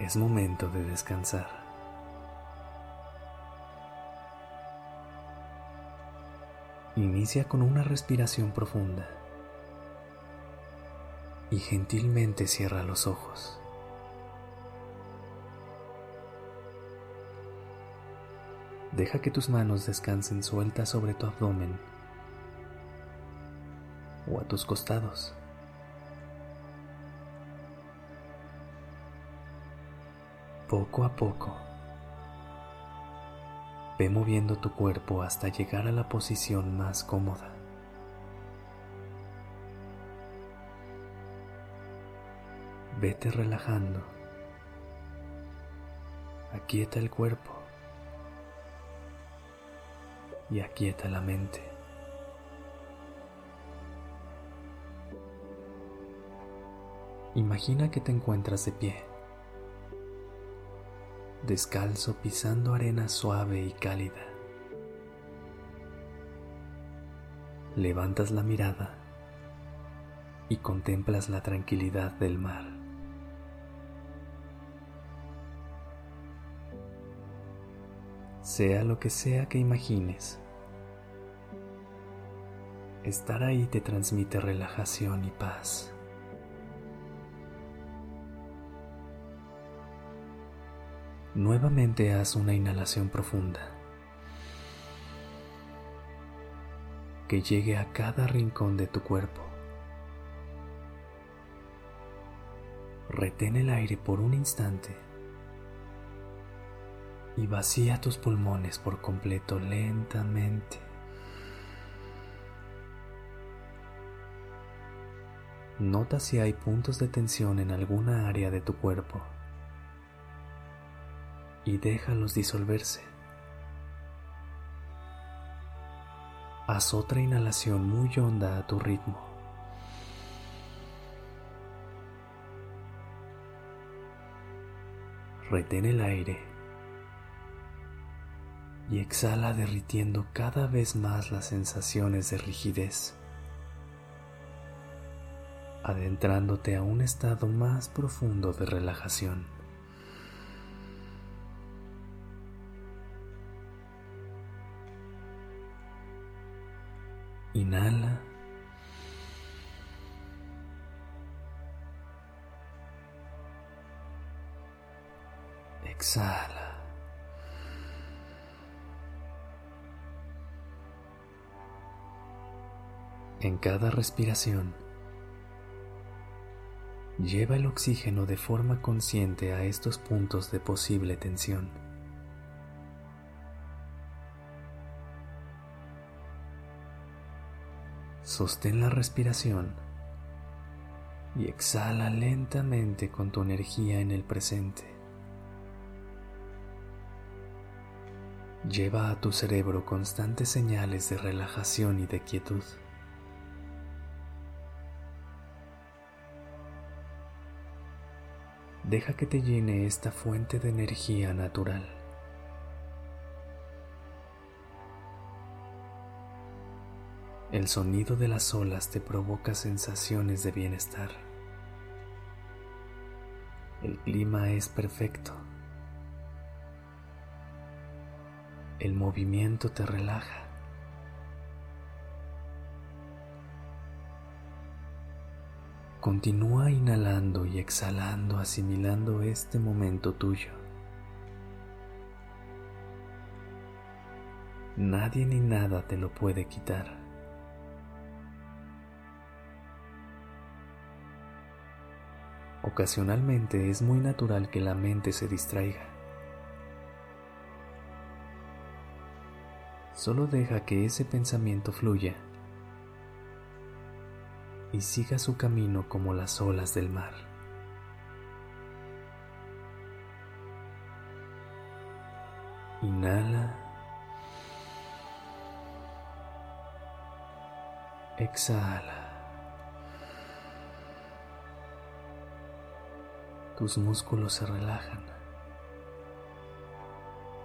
Es momento de descansar. Inicia con una respiración profunda y gentilmente cierra los ojos. Deja que tus manos descansen sueltas sobre tu abdomen o a tus costados. Poco a poco Ve moviendo tu cuerpo hasta llegar a la posición más cómoda. Vete relajando. Aquieta el cuerpo y aquieta la mente. Imagina que te encuentras de pie descalzo pisando arena suave y cálida. Levantas la mirada y contemplas la tranquilidad del mar. Sea lo que sea que imagines, estar ahí te transmite relajación y paz. Nuevamente haz una inhalación profunda que llegue a cada rincón de tu cuerpo. Retén el aire por un instante y vacía tus pulmones por completo lentamente. Nota si hay puntos de tensión en alguna área de tu cuerpo y déjalos disolverse. Haz otra inhalación muy honda a tu ritmo. Retén el aire y exhala derritiendo cada vez más las sensaciones de rigidez, adentrándote a un estado más profundo de relajación. Inhala. Exhala. En cada respiración, lleva el oxígeno de forma consciente a estos puntos de posible tensión. Sostén la respiración y exhala lentamente con tu energía en el presente. Lleva a tu cerebro constantes señales de relajación y de quietud. Deja que te llene esta fuente de energía natural. El sonido de las olas te provoca sensaciones de bienestar. El clima es perfecto. El movimiento te relaja. Continúa inhalando y exhalando, asimilando este momento tuyo. Nadie ni nada te lo puede quitar. Ocasionalmente es muy natural que la mente se distraiga. Solo deja que ese pensamiento fluya y siga su camino como las olas del mar. Inhala. Exhala. Tus músculos se relajan.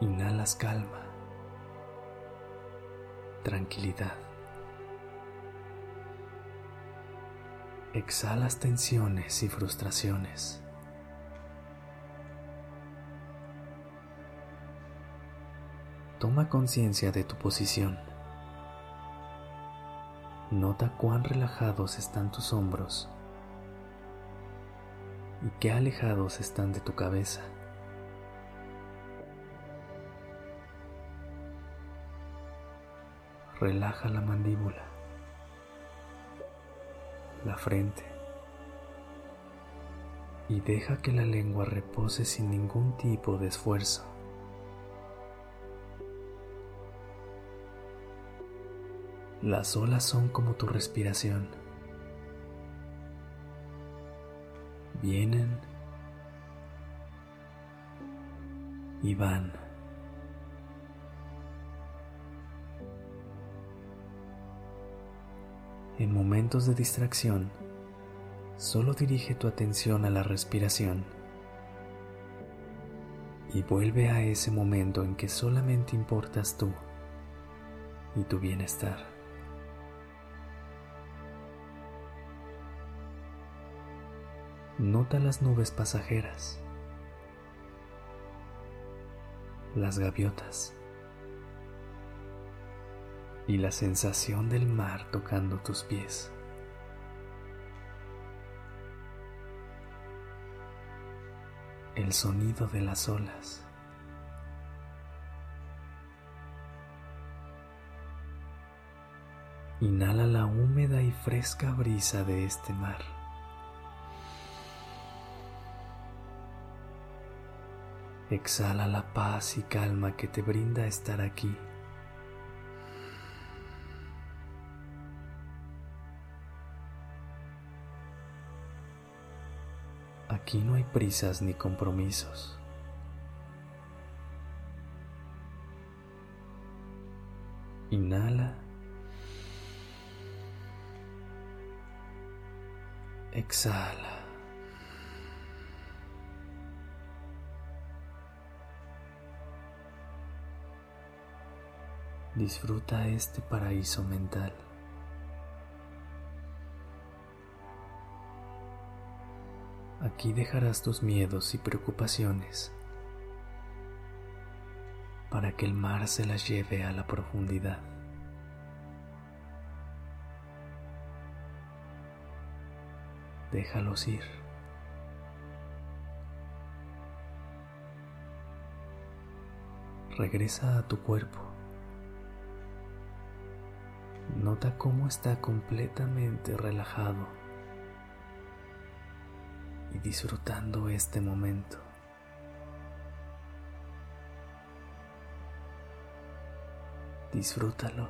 Inhalas calma, tranquilidad. Exhalas tensiones y frustraciones. Toma conciencia de tu posición. Nota cuán relajados están tus hombros y qué alejados están de tu cabeza. Relaja la mandíbula, la frente y deja que la lengua repose sin ningún tipo de esfuerzo. Las olas son como tu respiración. Vienen y van. En momentos de distracción, solo dirige tu atención a la respiración y vuelve a ese momento en que solamente importas tú y tu bienestar. Nota las nubes pasajeras, las gaviotas y la sensación del mar tocando tus pies. El sonido de las olas. Inhala la húmeda y fresca brisa de este mar. Exhala la paz y calma que te brinda estar aquí. Aquí no hay prisas ni compromisos. Inhala. Exhala. Disfruta este paraíso mental. Aquí dejarás tus miedos y preocupaciones para que el mar se las lleve a la profundidad. Déjalos ir. Regresa a tu cuerpo. Nota cómo está completamente relajado y disfrutando este momento. Disfrútalo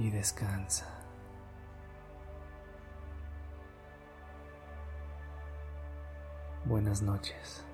y descansa. Buenas noches.